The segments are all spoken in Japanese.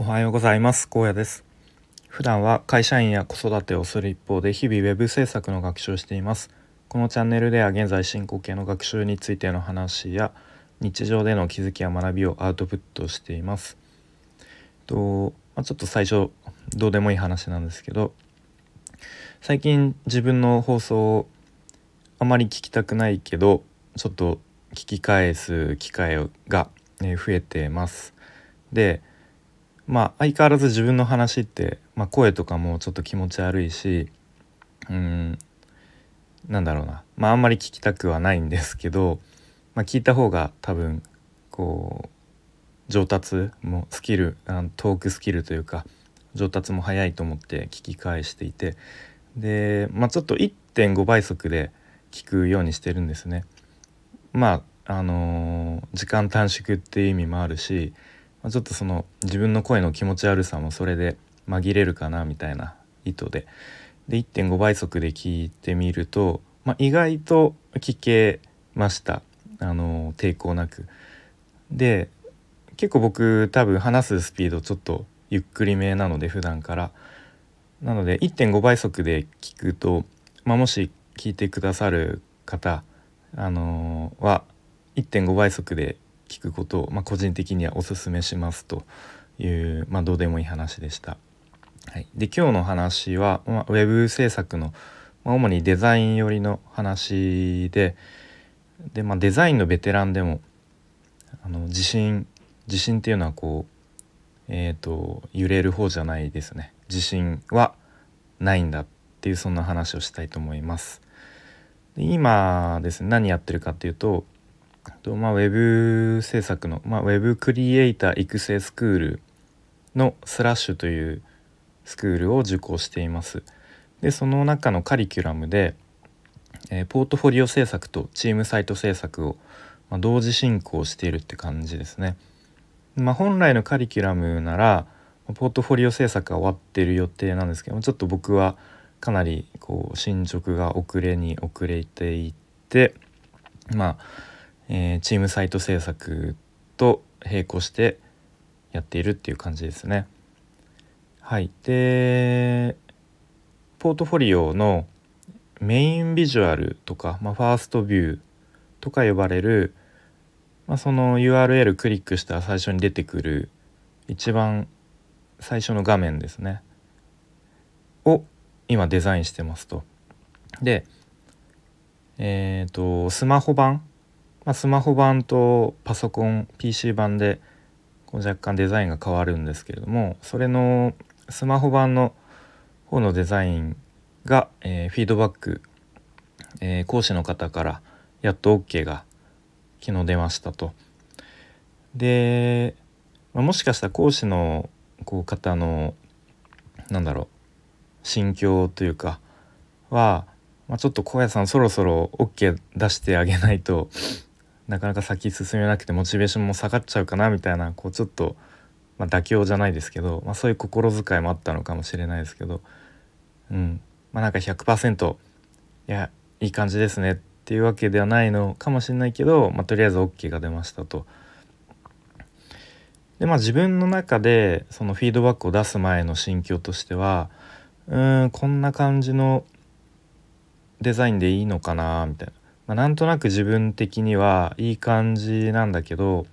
おはようございます。高野です。普段は会社員や子育てをする一方で日々ウェブ制作の学習をしています。このチャンネルでは現在進行形の学習についての話や日常での気づきや学びをアウトプットしています。と、まあ、ちょっと最初どうでもいい話なんですけど最近自分の放送をあまり聞きたくないけどちょっと聞き返す機会が増えてます。でまあ相変わらず自分の話って、まあ、声とかもちょっと気持ち悪いしうんなんだろうなまああんまり聞きたくはないんですけど、まあ、聞いた方が多分こう上達もスキルあのトークスキルというか上達も早いと思って聞き返していてで、まあ、ちょっと1.5倍速で聞くようにしてるんですね。まああのー、時間短縮っていう意味もあるしまあ、ちょっとその自分の声の気持ち悪さもそれで紛れるかなみたいな意図で。で1.5倍速で聞いてみると、まあ、意外と聞けました。あの抵抗なく。で結構僕多分話すスピードちょっとゆっくりめなので普段から。なので1.5倍速で聞くと、まあ、もし聞いてくださる方あのー、は1.5倍速で聞くことを、まあ、個人的にはおすすめしますという、まあ、どうでもいい話でした。はい、で今日の話は、まあ、ウェブ制作の、まあ、主にデザイン寄りの話でで、まあ、デザインのベテランでもあの自信自信っていうのはこうえっ、ー、と揺れる方じゃないですね自信はないんだっていうそんな話をしたいと思います。で今ですね何やってるかっていうととまあ、ウェブ制作の、まあ、ウェブクリエイター育成スクールのスラッシュというスクールを受講しています。でその中のカリキュラムで、えー、ポートフォリオ制作とチームサイト制作を、まあ、同時進行しているって感じですね。まあ、本来のカリキュラムならポートフォリオ制作が終わってる予定なんですけどちょっと僕はかなりこう進捗が遅れに遅れていてまあえー、チームサイト制作と並行してやっているっていう感じですね。はい、でポートフォリオのメインビジュアルとか、まあ、ファーストビューとか呼ばれる、まあ、その URL クリックしたら最初に出てくる一番最初の画面ですねを今デザインしてますと。でえっ、ー、とスマホ版まあ、スマホ版とパソコン PC 版でこう若干デザインが変わるんですけれどもそれのスマホ版の方のデザインが、えー、フィードバック、えー、講師の方からやっと OK が昨日出ましたと。で、まあ、もしかしたら講師のこう方のなんだろう心境というかは、まあ、ちょっと小屋さんそろそろ OK 出してあげないとなかなか先進めなくてモチベーションも下がっちゃうかなみたいなこうちょっと、まあ、妥協じゃないですけど、まあ、そういう心遣いもあったのかもしれないですけどうんまあなんか100%いやいい感じですねっていうわけではないのかもしれないけど、まあ、とりあえず OK が出ましたと。でまあ自分の中でそのフィードバックを出す前の心境としてはうんこんな感じのデザインでいいのかなみたいなまあ、なんとなく自分的にはいい感じなんだけど、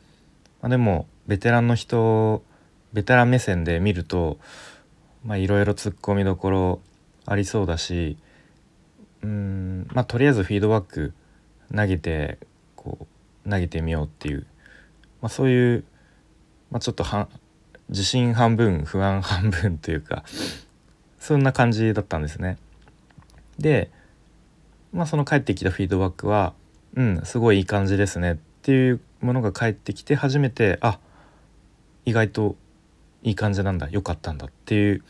まあ、でもベテランの人ベテラン目線で見るといろいろツッコミどころありそうだしうんまあとりあえずフィードバック投げてこう投げてみようっていう、まあ、そういう、まあ、ちょっとは自信半分不安半分というかそんな感じだったんですね。でまあ、その返ってきたフィードバックは「うんすごいいい感じですね」っていうものが返ってきて初めてあ意外といい感じなんだよかったんだっていう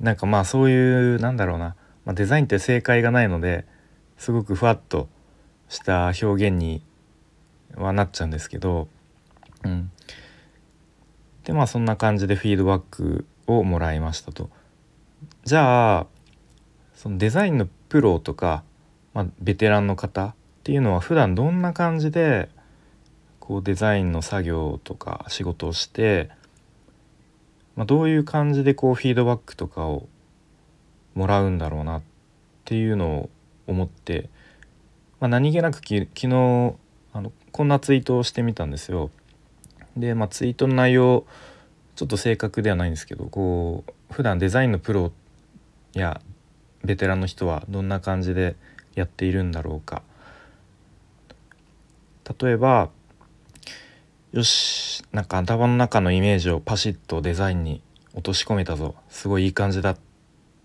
なんかまあそういうなんだろうな、まあ、デザインって正解がないのですごくふわっとした表現にはなっちゃうんですけど、うん、でまあそんな感じでフィードバックをもらいましたと。じゃあそのデザインのプロとかまあ、ベテランの方っていうのは普段どんな感じでこうデザインの作業とか仕事をしてまあ、どういう感じでこうフィードバックとかをもらうんだろうなっていうのを思って、まあ、何気なくき昨日あのこんなツイートをしてみたんですよ。で、まあ、ツイートの内容ちょっと正確ではないんですけどこう普段デザインのプロやベテランの人はどんな感じでやっているんだろうか。例えばよしなんか頭の中のイメージをパシッとデザインに落とし込めたぞ。すごいいい感じだっ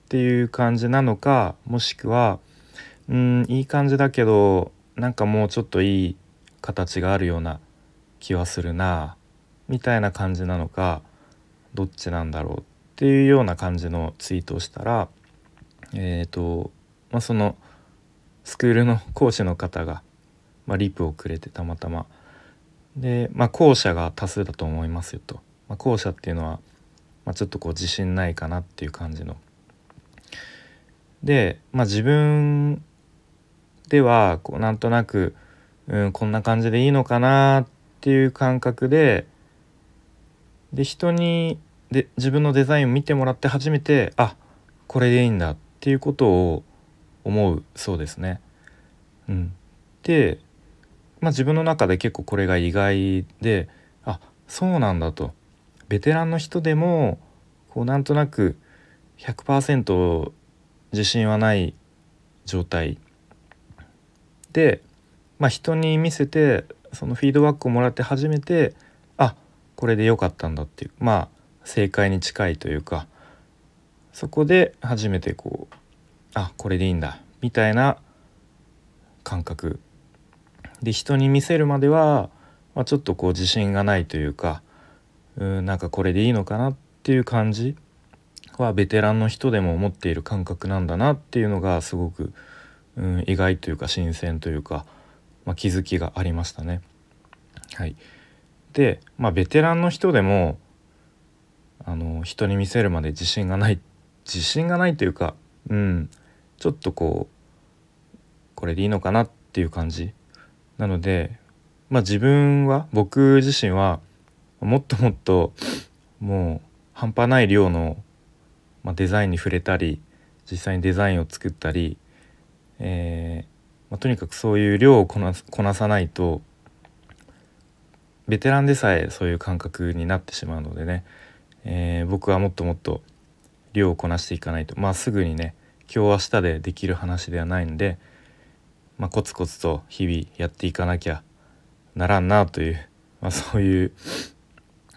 ていう感じなのかもしくはうんいい感じだけどなんかもうちょっといい形があるような気はするなみたいな感じなのかどっちなんだろうっていうような感じのツイートをしたらえっ、ー、と、まあ、そのスクールの講師の方が、まあ、リプをくれてたまたま。で、まあ、後者が多数だと思いますよと、まあ、後者っていうのは、まあ、ちょっとこう自信ないかなっていう感じの。で、まあ、自分ではこうなんとなく、うん、こんな感じでいいのかなっていう感覚でで人にで自分のデザインを見てもらって初めてあこれでいいんだっていうことを思うそうですね。うん、で、まあ、自分の中で結構これが意外であそうなんだと。ベテランの人でもこうなんとなく100%自信はない状態。で、まあ、人に見せてそのフィードバックをもらって初めてあこれで良かったんだっていうまあ正解に近いというかそこで初めてこうあこれでいいんだ。みたいな感覚。で人に見せるまでは、まあ、ちょっとこう自信がないというかうんなんかこれでいいのかなっていう感じはベテランの人でも思っている感覚なんだなっていうのがすごく、うん、意外というか新鮮というか、まあ、気づきがありましたね。はい、で、まあ、ベテランの人でもあの人に見せるまで自信がない自信がないというか、うん、ちょっとこうこれでいいのかなっていう感じ。なのでまあ自分は僕自身はもっともっともう半端ない量のまあ、デザインに触れたり実際にデザインを作ったり、えーまあ、とにかくそういう量をこなこなさないとベテランでさえそういう感覚になってしまうのでね、えー、僕はもっともっと量をこなしていかないとまあすぐにね今日明日でできる話ではないんで、まあ、コツコツと日々やっていかなきゃならんなという、まあ、そういう、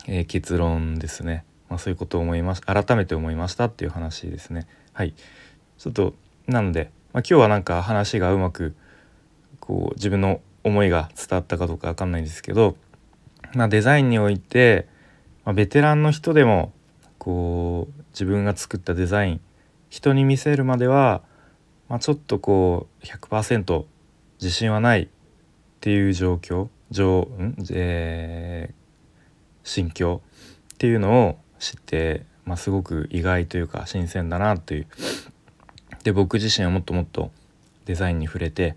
えー、結論ですね。まあ、そういうことを思いまし改めて思いましたっていう話ですね。はいちょっとなので、まあ、今日はなんか話がうまくこう自分の思いが伝わったかどうか分かんないんですけど、まあ、デザインにおいて、まあ、ベテランの人でもこう自分が作ったデザイン人に見せるまでは、まあ、ちょっとこう100%自信はないっていう状況状ん、えー、心境っていうのを知って、まあ、すごく意外というか新鮮だなというで僕自身はもっともっとデザインに触れて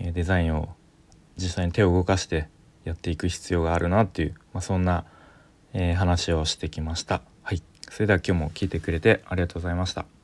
デザインを実際に手を動かしてやっていく必要があるなっていう、まあ、そんな、えー、話をしてきました。はい、それでは今日も聞いてくれてありがとうございました。